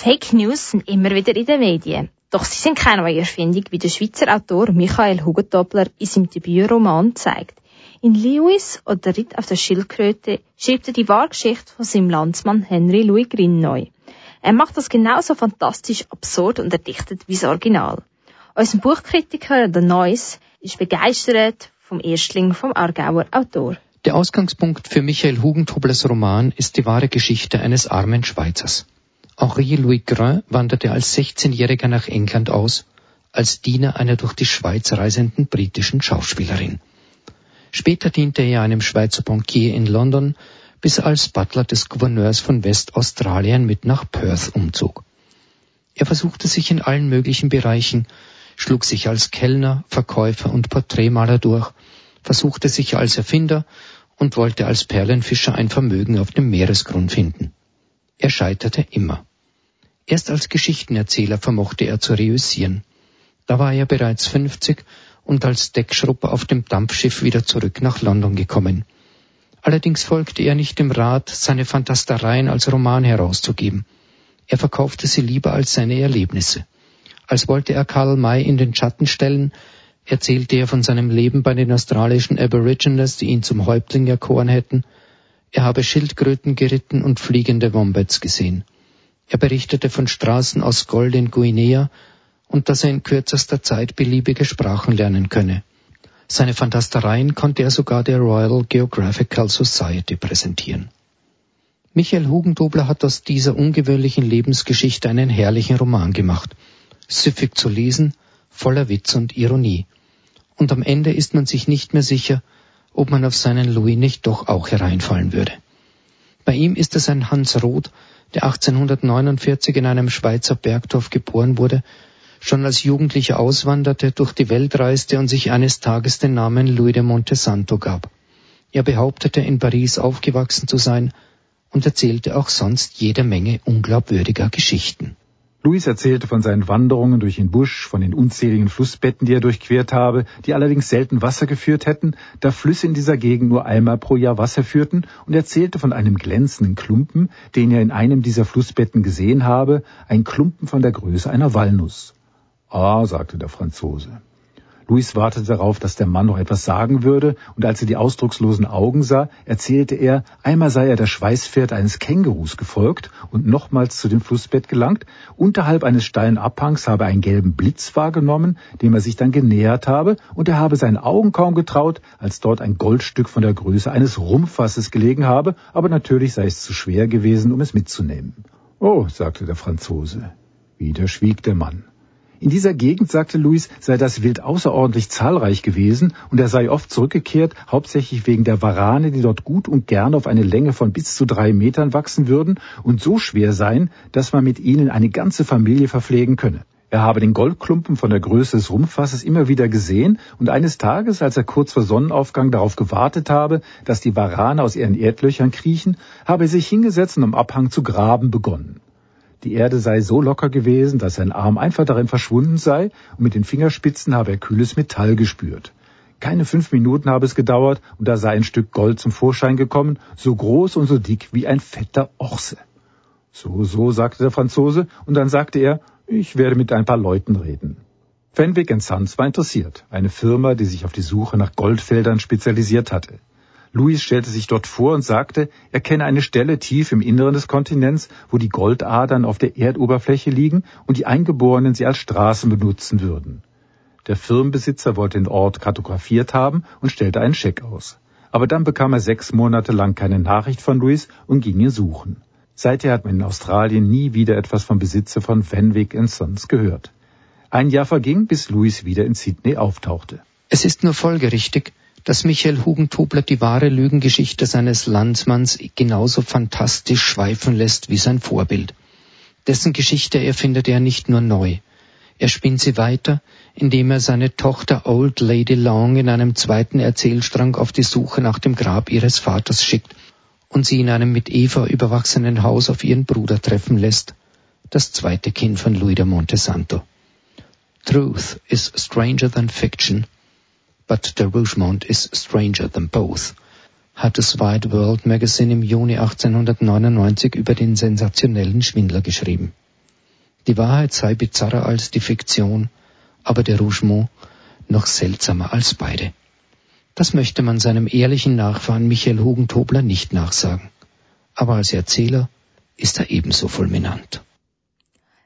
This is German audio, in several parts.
Fake News sind immer wieder in den Medien. Doch sie sind keine neue Erfindung, wie der Schweizer Autor Michael Hugentobler in seinem Debütroman zeigt. In Lewis oder Ritt auf der Schildkröte schreibt er die Wahrgeschichte von seinem Landsmann Henry Louis Green neu. Er macht das genauso fantastisch, absurd und erdichtet wie das Original. Unser Buchkritiker der Neuss ist begeistert vom Erstling vom Aargauer Autor. Der Ausgangspunkt für Michael Hugentoblers Roman ist die wahre Geschichte eines armen Schweizers. Henri Louis Grain wanderte als 16-Jähriger nach England aus, als Diener einer durch die Schweiz reisenden britischen Schauspielerin. Später diente er einem Schweizer Bankier in London, bis er als Butler des Gouverneurs von Westaustralien mit nach Perth umzog. Er versuchte sich in allen möglichen Bereichen, schlug sich als Kellner, Verkäufer und Porträtmaler durch, versuchte sich als Erfinder und wollte als Perlenfischer ein Vermögen auf dem Meeresgrund finden. Er scheiterte immer. Erst als Geschichtenerzähler vermochte er zu reüssieren. Da war er bereits 50 und als Deckschrupper auf dem Dampfschiff wieder zurück nach London gekommen. Allerdings folgte er nicht dem Rat, seine Fantastereien als Roman herauszugeben. Er verkaufte sie lieber als seine Erlebnisse. Als wollte er Karl May in den Schatten stellen, erzählte er von seinem Leben bei den australischen Aborigines, die ihn zum Häuptling erkoren hätten. Er habe Schildkröten geritten und fliegende Wombats gesehen. Er berichtete von Straßen aus Gold in Guinea und dass er in kürzester Zeit beliebige Sprachen lernen könne. Seine Fantastereien konnte er sogar der Royal Geographical Society präsentieren. Michael Hugendobler hat aus dieser ungewöhnlichen Lebensgeschichte einen herrlichen Roman gemacht. Süffig zu lesen, voller Witz und Ironie. Und am Ende ist man sich nicht mehr sicher, ob man auf seinen Louis nicht doch auch hereinfallen würde. Bei ihm ist es ein Hans Roth, der 1849 in einem Schweizer Bergdorf geboren wurde schon als Jugendlicher auswanderte, durch die Welt reiste und sich eines Tages den Namen Louis de Montesanto gab. Er behauptete, in Paris aufgewachsen zu sein und erzählte auch sonst jede Menge unglaubwürdiger Geschichten. Louis erzählte von seinen Wanderungen durch den Busch, von den unzähligen Flussbetten, die er durchquert habe, die allerdings selten Wasser geführt hätten, da Flüsse in dieser Gegend nur einmal pro Jahr Wasser führten, und erzählte von einem glänzenden Klumpen, den er in einem dieser Flussbetten gesehen habe, ein Klumpen von der Größe einer Walnuss. Ah, sagte der Franzose. Luis wartete darauf, dass der Mann noch etwas sagen würde, und als er die ausdruckslosen Augen sah, erzählte er, einmal sei er der Schweißpferd eines Kängurus gefolgt und nochmals zu dem Flussbett gelangt, unterhalb eines steilen Abhangs habe er einen gelben Blitz wahrgenommen, dem er sich dann genähert habe, und er habe seinen Augen kaum getraut, als dort ein Goldstück von der Größe eines Rumpfasses gelegen habe, aber natürlich sei es zu schwer gewesen, um es mitzunehmen. Oh, sagte der Franzose. Wieder schwieg der Mann. In dieser Gegend, sagte Luis, sei das Wild außerordentlich zahlreich gewesen und er sei oft zurückgekehrt, hauptsächlich wegen der Warane, die dort gut und gern auf eine Länge von bis zu drei Metern wachsen würden und so schwer seien, dass man mit ihnen eine ganze Familie verpflegen könne. Er habe den Goldklumpen von der Größe des Rumpfasses immer wieder gesehen und eines Tages, als er kurz vor Sonnenaufgang darauf gewartet habe, dass die Warane aus ihren Erdlöchern kriechen, habe er sich hingesetzt und am Abhang zu graben begonnen. Die Erde sei so locker gewesen, dass sein Arm einfach darin verschwunden sei, und mit den Fingerspitzen habe er kühles Metall gespürt. Keine fünf Minuten habe es gedauert, und da sei ein Stück Gold zum Vorschein gekommen, so groß und so dick wie ein fetter Ochse. So, so, sagte der Franzose, und dann sagte er, ich werde mit ein paar Leuten reden. Fenwick Sons war interessiert, eine Firma, die sich auf die Suche nach Goldfeldern spezialisiert hatte. Louis stellte sich dort vor und sagte, er kenne eine Stelle tief im Inneren des Kontinents, wo die Goldadern auf der Erdoberfläche liegen und die Eingeborenen sie als Straßen benutzen würden. Der Firmenbesitzer wollte den Ort kartografiert haben und stellte einen Scheck aus. Aber dann bekam er sechs Monate lang keine Nachricht von Louis und ging ihn suchen. Seither hat man in Australien nie wieder etwas vom Besitzer von Fenwick Sons gehört. Ein Jahr verging, bis Louis wieder in Sydney auftauchte. Es ist nur folgerichtig, dass Michael Hugentobler die wahre Lügengeschichte seines Landsmanns genauso fantastisch schweifen lässt wie sein Vorbild. Dessen Geschichte erfindet er nicht nur neu. Er spinnt sie weiter, indem er seine Tochter Old Lady Long in einem zweiten Erzählstrang auf die Suche nach dem Grab ihres Vaters schickt und sie in einem mit Eva überwachsenen Haus auf ihren Bruder treffen lässt, das zweite Kind von Louis de Montesanto. Truth is stranger than fiction but der Rougemont is stranger than both, hat das Wide World Magazine im Juni 1899 über den sensationellen Schwindler geschrieben. Die Wahrheit sei bizarrer als die Fiktion, aber der Rougemont noch seltsamer als beide. Das möchte man seinem ehrlichen Nachfahren Michael Hugentobler nicht nachsagen. Aber als Erzähler ist er ebenso fulminant.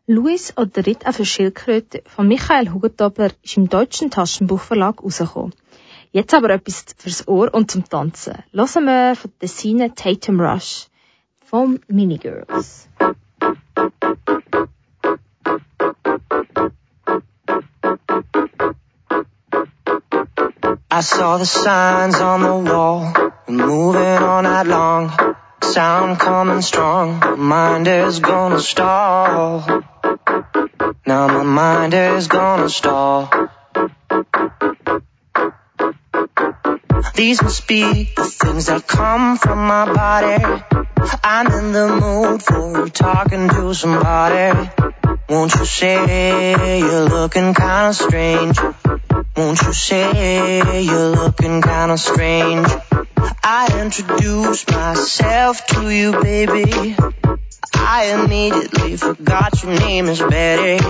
Louis oder Ritt auf der Schildkröte von Michael Hugentobler ist im deutschen Taschenbuchverlag rausgekommen. Jetzt aber etwas fürs Ohr und zum Tanzen. Hören wir von Tessine Tatum Rush vom Minigirls. I saw the signs on the wall, moving on that long, sound coming strong, mind is gonna stall. Now my mind is gonna stall. These must be the things that come from my body. I'm in the mood for talking to somebody. Won't you say you're looking kinda strange? Won't you say you're looking kinda strange? I introduce myself to you, baby. I immediately forgot your name is Betty.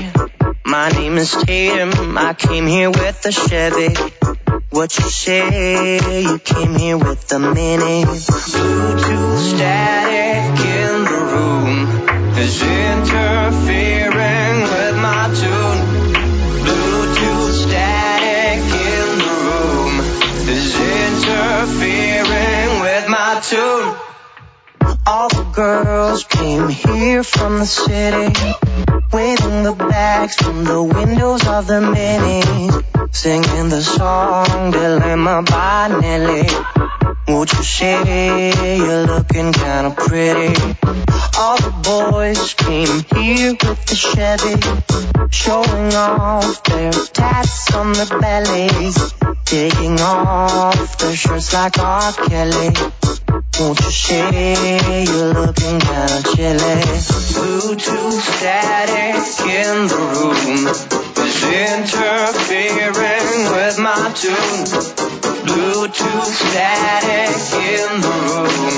My name is Tatum. I came here with a Chevy. What you say? You came here with a mini. Bluetooth static in the room is interfering with my tune. Bluetooth static in the room is interfering with my tune. All the girls came here from the city, waving the bags from the windows of the minis, singing the song Dilemma by Nelly. Won't you say you're looking kinda pretty? All the boys came here with the Chevy, showing off their tats on their bellies, taking off their shirts like R. Kelly. Won't you say you're looking kinda chilly? Bluetooth static in the room is interfering with my tune. Bluetooth static in the room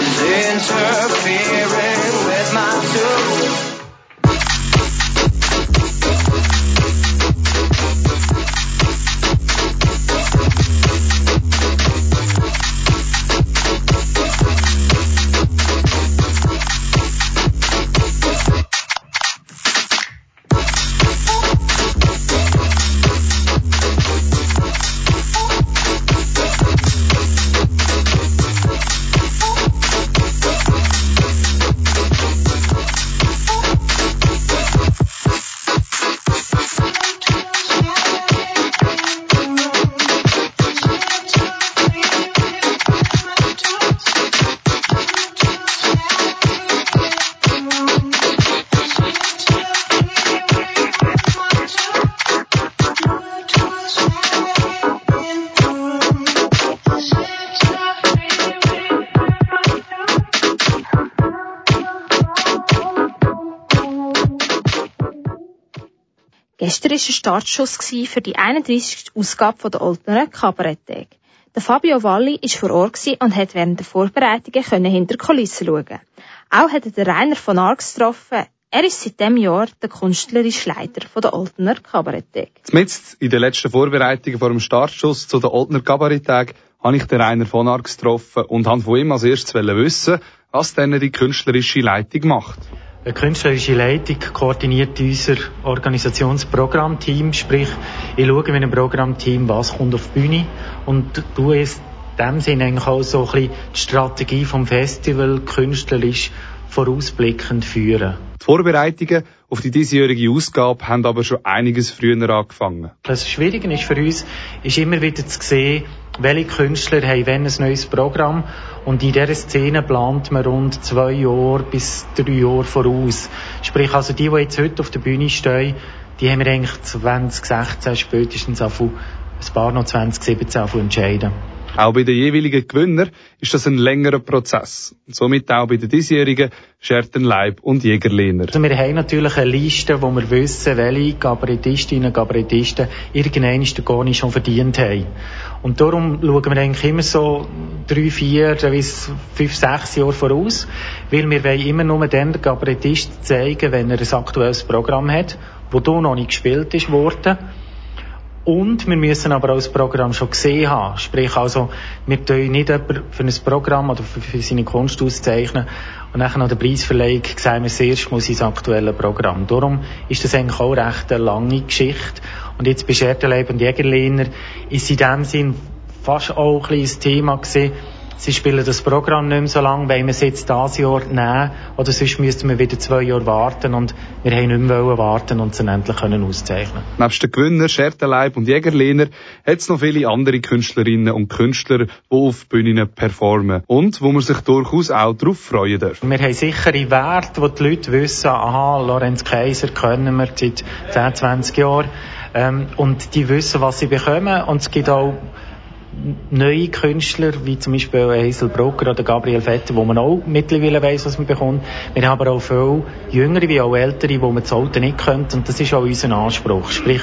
is interfering with my tune. War ein Startschuss für die 31. Ausgabe der Oldner Kabaretttag. Der Fabio Valli war vor Ort und hat während der Vorbereitungen hinter die Kulissen schauen. Auch hat er den Rainer von Arx getroffen. Er ist seit diesem Jahr der künstlerische Leiter der Oldner Kabaretttag. Jetzt in den letzten Vorbereitungen vor dem Startschuss zu der Oldner Kabaretttag habe ich den Rainer von Arx getroffen und habe von ihm als erstes wissen, was denn die künstlerische Leitung macht. Eine künstlerische Leitung koordiniert unser Organisationsprogrammteam, sprich, ich schaue mit einem Programmteam, was kommt auf die Bühne und du es in dem Sinne eigentlich auch so ein bisschen die Strategie vom Festival künstlerisch vorausblickend führen. Die Vorbereitungen auf die diesjährige Ausgabe haben aber schon einiges früher angefangen. Das Schwierige ist für uns, ist immer wieder zu sehen, welche Künstler haben wenn ein neues Programm und in dieser Szene plant man rund zwei Jahre bis drei Jahre voraus. Sprich, also die, die jetzt heute auf der Bühne stehen, die haben wir eigentlich 2016 spätestens auf ein paar noch 2017 entscheiden. Auch bei den jeweiligen Gewinnern ist das ein längerer Prozess. somit auch bei den diesjährigen Schertenleib und Jägerlehner. Also wir haben natürlich eine Liste, wo wir wissen, welche Kabarettistinnen und Kabarettisten irgendeinen den Goni schon verdient haben. Und darum schauen wir eigentlich immer so drei, vier fünf, sechs Jahre voraus, weil wir wollen immer nur den Kabarettist zeigen, wenn er ein aktuelles Programm hat, wo hier noch nicht gespielt ist worden und wir müssen aber auch das Programm schon gesehen haben. Sprich also, wir tun nicht jemanden für ein Programm oder für, seine Kunst auszeichnen und nachher noch der Preisverleihung sehen wir zuerst mal sein aktuelles Programm. Darum ist das eigentlich auch recht eine lange Geschichte. Und jetzt bei Schertenleib und Jägerlehner ist in dem Sinn fast auch ein ein Thema gewesen, Sie spielen das Programm nicht mehr so lange, wollen wir es jetzt dieses Jahr nehmen, oder sonst müssten wir wieder zwei Jahre warten und wir haben nicht mehr warten und sie endlich können auszeichnen. Nebst den Gewinner, Schertenleib und Jägerlehner hat es noch viele andere Künstlerinnen und Künstler, die auf Bühnen performen und wo man sich durchaus auch darauf freuen darf. Wir haben sichere Werte, wo die Leute wissen, aha, Lorenz Kaiser kennen wir seit 10, 20 Jahren. Ähm, und die wissen, was sie bekommen und es gibt auch neue Künstler, wie zum Beispiel Hazel Brocker oder Gabriel Vetter, wo man auch mittlerweile weiss, was man bekommt. Wir haben aber auch viele Jüngere wie auch Ältere, wo man das Alte nicht kennt und das ist auch unser Anspruch. Sprich,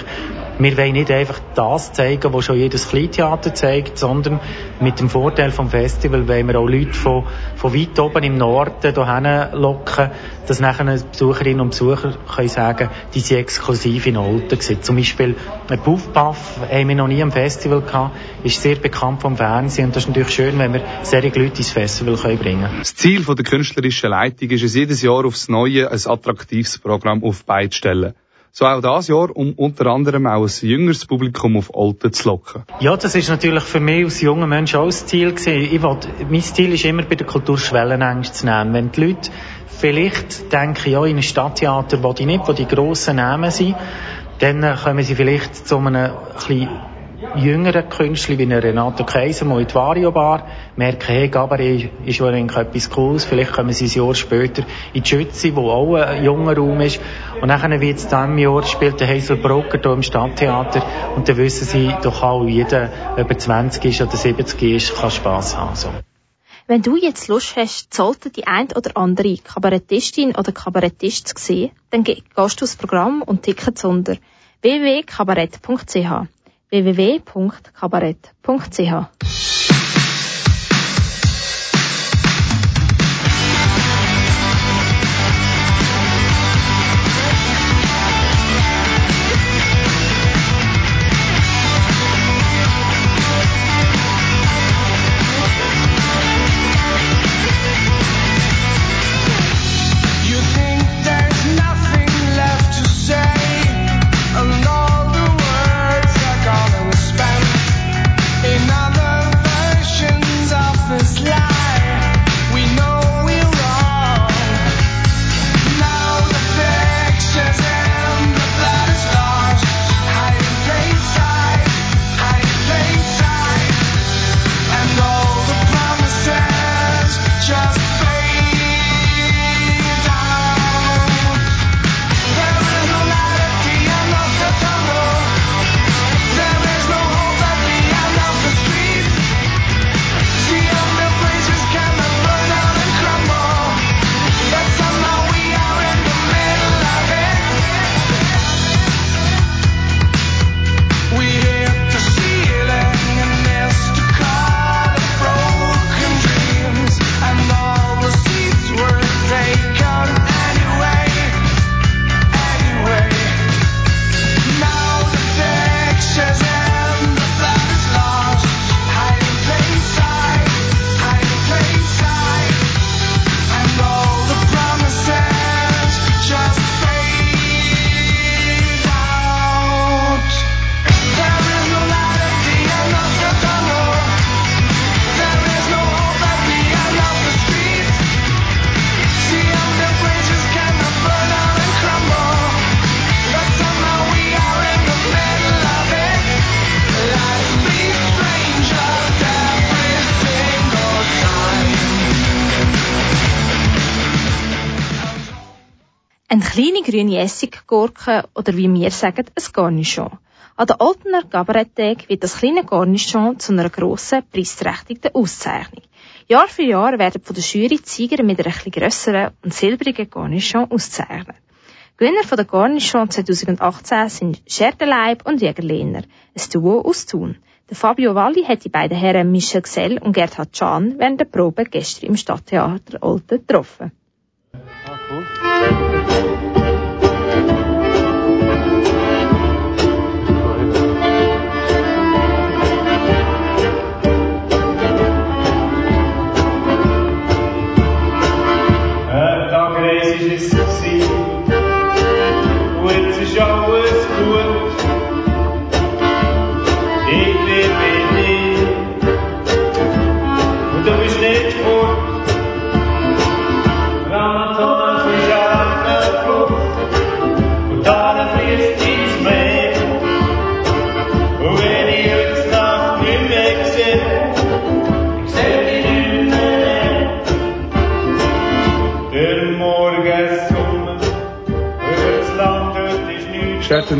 wir wollen nicht einfach das zeigen, was schon jedes Kleintheater zeigt, sondern mit dem Vorteil vom Festival wollen wir auch Leute von, von weit oben im Norden hierher locken, dass nachher Besucherinnen und Besucher können sagen, die sind exklusiv in Olten gewesen. Zum Beispiel ein Puff Puff haben wir noch nie am Festival gehabt, ist sehr bekannt vom Fernsehen und das ist natürlich schön, wenn wir solche Leute ins Festival können bringen können. Das Ziel der künstlerischen Leitung ist es jedes Jahr aufs Neue ein attraktives Programm auf beide stellen. So auch das Jahr, um unter anderem auch ein jüngeres Publikum auf Olten zu locken. Ja, das ist natürlich für mich als junger Mensch auch das Ziel. Ich wollte, mein Ziel ist immer bei der Kultur Schwellenängste zu nehmen. Wenn die Leute vielleicht denken, ja, in einem Stadttheater wo die nicht, wo die grossen Namen sind, dann kommen sie vielleicht zu einem ein jüngeren Künstler wie Renato Kaiser mal in die Vario Bar, merken, hey, Gabaret ist ja etwas Cooles, vielleicht kommen sie ein Jahr später in die Schütze, wo auch ein junger Raum ist. Und dann wie jetzt diesem Jahr spielt der Hazel Brocker hier im Stadttheater und dann wissen sie doch auch, jeder, über 20 ist oder 70 ist, kann Spass haben. So. Wenn du jetzt Lust hast, sollte die ein oder andere Kabarettistin oder Kabarettist zu sehen, dann gehst du aufs Programm und Tickets unter www.kabarett.ch www.kabarett.ch grüne Essiggurke oder wie wir sagen, ein Garnichon. An der Oltener Kabaretttag wird das kleine Cornichon zu einer grossen, preisträchtigen Auszeichnung. Jahr für Jahr werden von der Jury Sieger mit einer etwas grösseren und silbrigen Cornichon ausgezeichnet. Gewinner von der Cornichon 2018 sind Schertenleib und Jägerlehner, ein Duo aus Thun. Der Fabio Valli hat die beiden Herren Michel Gsell und Gerhard Can während der Probe gestern im Stadttheater Olten getroffen.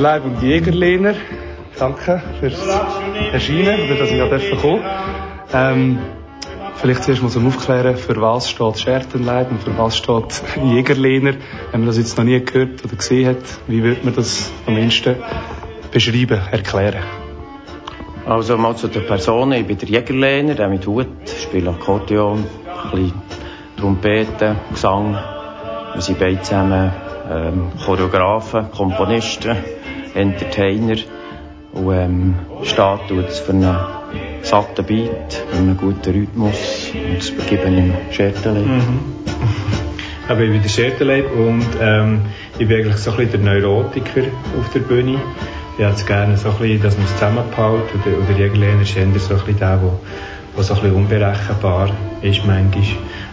Leib und Jägerlehner. Danke fürs Erscheinen oder dass ich hier kommen ähm, Vielleicht zuerst mal zum Aufklären, für was steht Schertenleib und für was steht Jägerlehner. Wenn man das jetzt noch nie gehört oder gesehen hat, wie würde man das am ehesten beschreiben, erklären? Also mal zu der Person. Ich bin der Jägerlehner, der mit Hut, spiele Akkordeon, ein bisschen Trompete, Gesang. Wir sind beide zusammen ähm, Choreografen, Komponisten, Entertainer und ähm, steht tut für einen satten Beat, für einen guten Rhythmus und das begebe ich im Schertenleib. Mhm. Ich bin der Schertenleib und ähm, ich bin eigentlich so ein bisschen der Neurotiker auf der Bühne. Ich hätte es gerne so ein bisschen, dass man es zusammenhält oder, oder Jägerlehner ist so ein bisschen der, der so ein bisschen unberechenbar ist manchmal.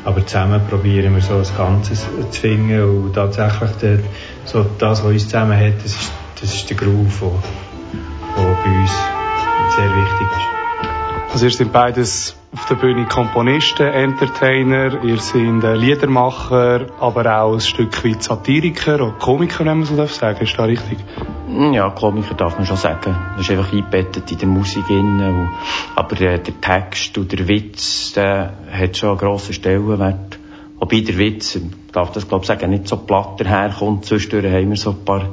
Aber zusammen probieren wir so das Ganze zu finden und tatsächlich der, so das, was uns zusammen hat, das ist, das ist der Groove, der, bei uns sehr wichtig ist. Also ihr seid beides auf der Bühne Komponisten, Entertainer, ihr seid Liedermacher, aber auch ein Stück weit Satiriker oder Komiker, wenn man so darf sagen. Ist das richtig? Ja, Komiker darf man schon sagen. Das ist einfach eingebettet in der Musik. Aber äh, der Text und der Witz, der hat schon einen grossen Stellenwert. Wobei der Witz, ich darf das glaube ich sagen, nicht so platt daherkommt. Zwischendurch haben wir so ein paar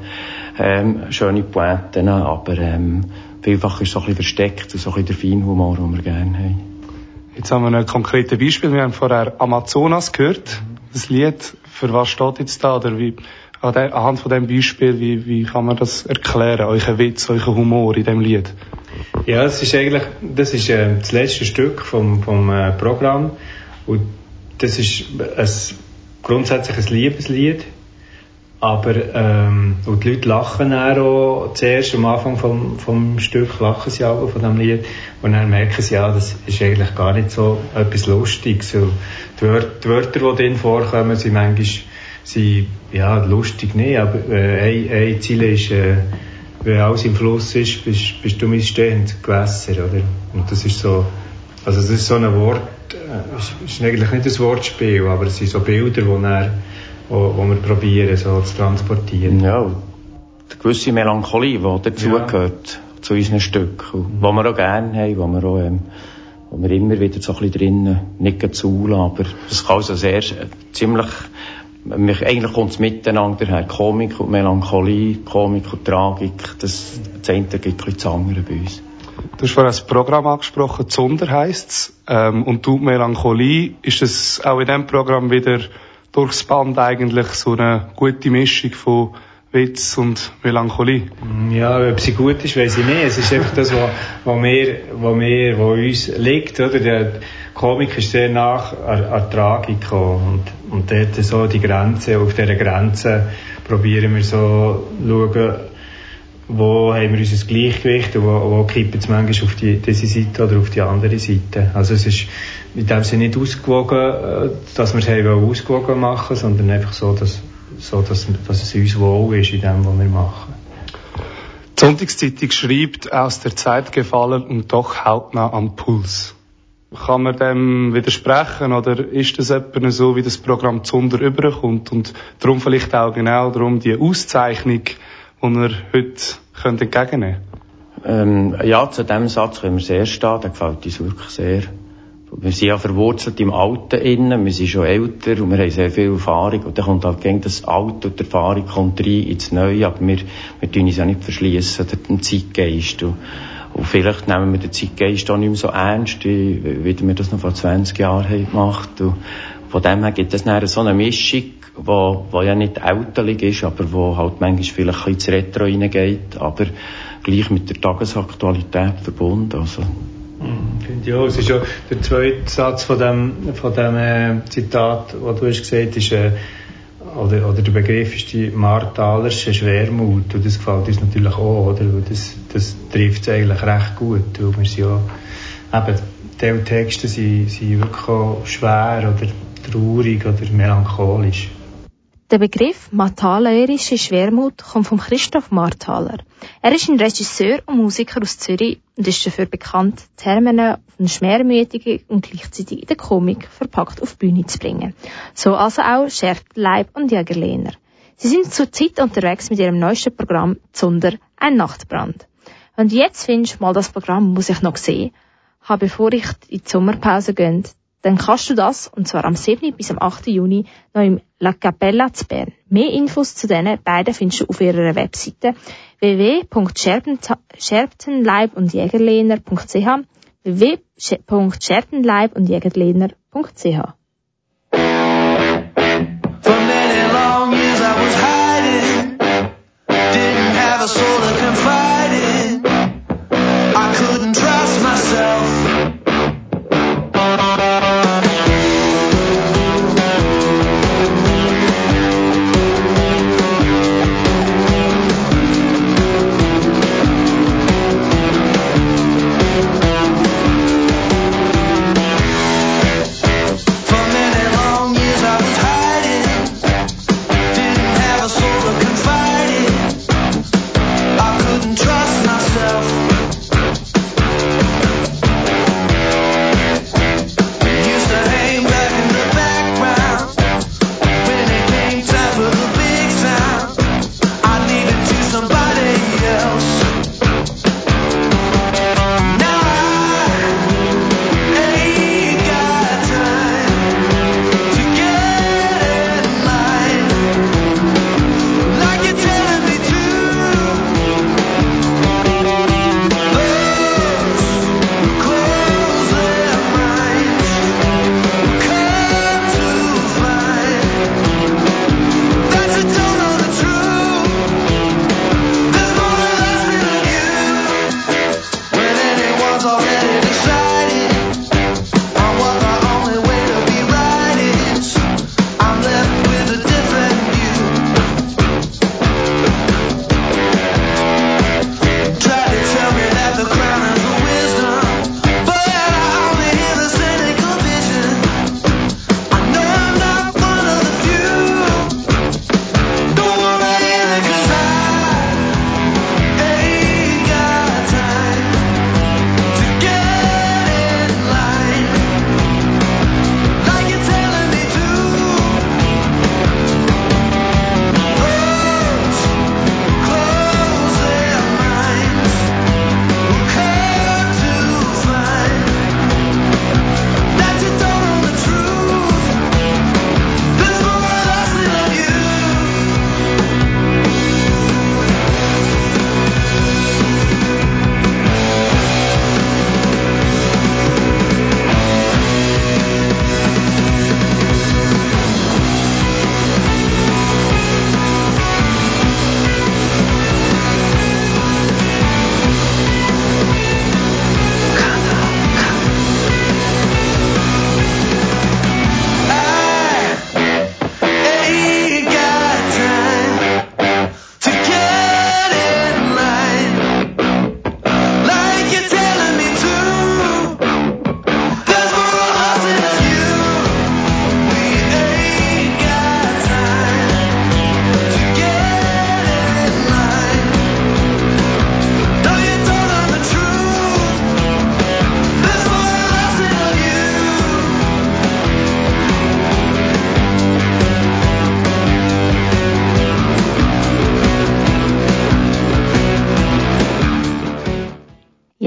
ähm, schöne Pointen, aber ähm, vielfach ist es so ein bisschen versteckt und so ein bisschen der Feinhumor, den wir gerne haben. Jetzt haben wir ein konkretes Beispiel. Wir haben vorher Amazonas gehört. Das Lied, für was steht jetzt da? Oder wie, anhand von dem Beispiel, wie, wie kann man das erklären? Euer Witz, euer Humor in dem Lied? Ja, es ist eigentlich, das ist äh, das letzte Stück vom, vom äh, Programm. Und das ist ein, grundsätzlich ein Liebeslied. Aber, ähm, und die Leute lachen dann auch zuerst am Anfang vom, vom Stück, lachen sie auch von dem Lied. Und dann merken sie, ja, das ist eigentlich gar nicht so etwas Lustiges. Die, Wörter, die Wörter, die drin vorkommen, sind manchmal, sind, ja, lustig nicht, aber, äh, ein, ein Ziel ist, äh, wenn alles im Fluss ist, bist, bist du mein stehendes Gewässer, oder? Und das ist so, also das ist so ein Wort, äh, ist, ist eigentlich nicht ein Wortspiel, aber es sind so Bilder, die dann wo, wo wir probieren so zu transportieren. Ja, eine gewisse Melancholie, die dazugehört ja. zu unseren Stücken, mhm. die wir auch gerne haben, wo wir auch, ähm, wo wir immer wieder so ein bisschen drinnen nicht zu aber das kann also sehr, ziemlich, eigentlich kommt es miteinander her, Komik und Melancholie, Komik und Tragik, das, das eine gibt das andere bei uns. Du hast vorhin das Programm angesprochen, Zunder heisst es, ähm, und du Melancholie, ist es auch in diesem Programm wieder durchs Band eigentlich so eine gute Mischung von Witz und Melancholie. Ja, ob sie gut ist, weiß ich nicht. Es ist einfach das, was, was, wir, was, wir, was uns liegt. Oder? Der Komik ist sehr nach an, an Tragik und, und dort so die Grenze, auf dieser Grenze probieren wir so schauen, wo haben wir unser Gleichgewicht und wo, wo kippen es manchmal auf die, diese Seite oder auf die andere Seite. Also es ist in dem Sinne nicht ausgewogen, äh, dass wir es ausgewogen machen, sondern einfach so, dass, so dass, dass es uns wohl ist in dem, was wir machen. Die Sonntagszeitung schreibt, aus der Zeit gefallen und doch hautnah am Puls. Kann man dem widersprechen oder ist das etwa so, wie das Programm Zunder überkommt und darum vielleicht auch genau darum die Auszeichnung, die wir heute entgegennehmen können? Ähm, ja, zu dem Satz können wir sehr stehen, der gefällt uns wirklich sehr. Wir sind ja verwurzelt im Alten innen, wir sind schon älter und wir haben sehr viel Erfahrung. Und dann kommt halt gegen das Alte und die Erfahrung kommt rein ins Neue, aber wir, wir tun uns ja nicht verschließen, den Zeitgeist. Und, und vielleicht nehmen wir den Zeitgeist auch nicht mehr so ernst, wie, wie wir das noch vor 20 Jahren haben gemacht. Und von dem her gibt es dann so eine Mischung, wo, wo ja nicht älterlich ist, aber wo halt manchmal vielleicht ein bisschen ins Retro reingeht, aber gleich mit der Tagesaktualität verbunden. Also, Mhm, finde auch. Es ist ja der zweite Satz von dem, von dem äh, Zitat, wo du hast gesagt hast, äh, oder, oder der Begriff ist die Martalersche Schwermut. Und das gefällt uns natürlich auch, oder? Das, das trifft es eigentlich recht gut. Weil wir sind ja, eben, die Texte sind, sind wirklich auch schwer oder traurig oder melancholisch. Der Begriff Martalerische Schwermut kommt von Christoph Martaler. Er ist ein Regisseur und Musiker aus Zürich und ist dafür bekannt, Termine von Schwermütigen und gleichzeitig in der Komik verpackt auf die Bühne zu bringen. So also auch Leib und Jägerlehner. Sie sind zurzeit unterwegs mit ihrem neuesten Programm Zunder, ein Nachtbrand. Und jetzt findest du mal das Programm, muss ich noch sehen, habe bevor ich in die Sommerpause gehe, dann kannst du das, und zwar am 7. bis am 8. Juni, noch im La Capella zu Bern. Mehr Infos zu diesen beiden findest du auf ihrer Webseite www.scherpenleib und jägerlehner.ch www.scherpenleib und jägerlehner.ch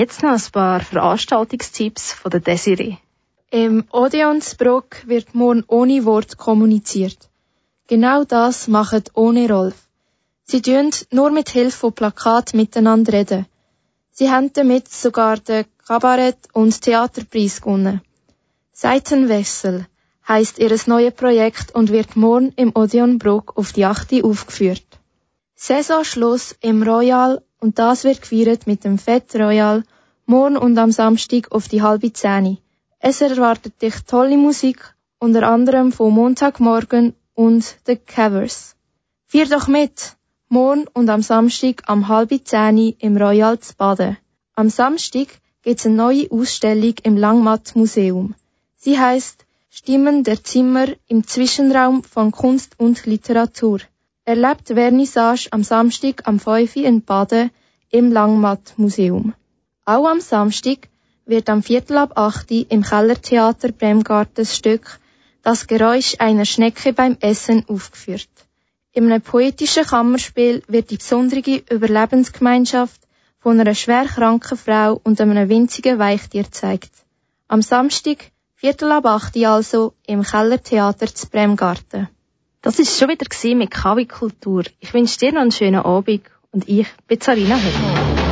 jetzt noch ein paar Veranstaltungstipps von der Desiree. Im Odeonsbrock wird morgen ohne Wort kommuniziert. Genau das machen ohne Rolf. Sie tun nur mit Hilfe von Plakat miteinander reden. Sie haben damit sogar den Kabarett- und Theaterpreis gewonnen. Seitenwechsel heisst ihres neue Projekt und wird morgen im Odeon Bruck auf die 8. aufgeführt. Saisonschluss im Royal und das wird gefeiert mit dem Fett Royal morgen und am Samstag auf die halbe Zehn. Es erwartet dich tolle Musik, unter anderem vom Montagmorgen und The Cavers. Vier doch mit! Morgen und am Samstag am halben zehn im Royal zu Baden. Am Samstag gibt's eine neue Ausstellung im Langmatt Museum. Sie heißt Stimmen der Zimmer im Zwischenraum von Kunst und Literatur. Erlebt Vernissage am Samstag am 5 in Baden im Langmatt Museum. Auch am Samstag wird am Viertel ab 8 im Kellertheater Bremgarten Stück Das Geräusch einer Schnecke beim Essen aufgeführt. In einem poetischen Kammerspiel wird die besondere Überlebensgemeinschaft von einer schwer kranken Frau und einem winzigen Weichtier gezeigt. Am Samstag, Viertel ab 8 also, im Kellertheater zu Bremgarten. Das ist schon wieder mit Kavi Kultur. Ich wünsche dir noch einen schönen Abend und ich bin Sarina Höller.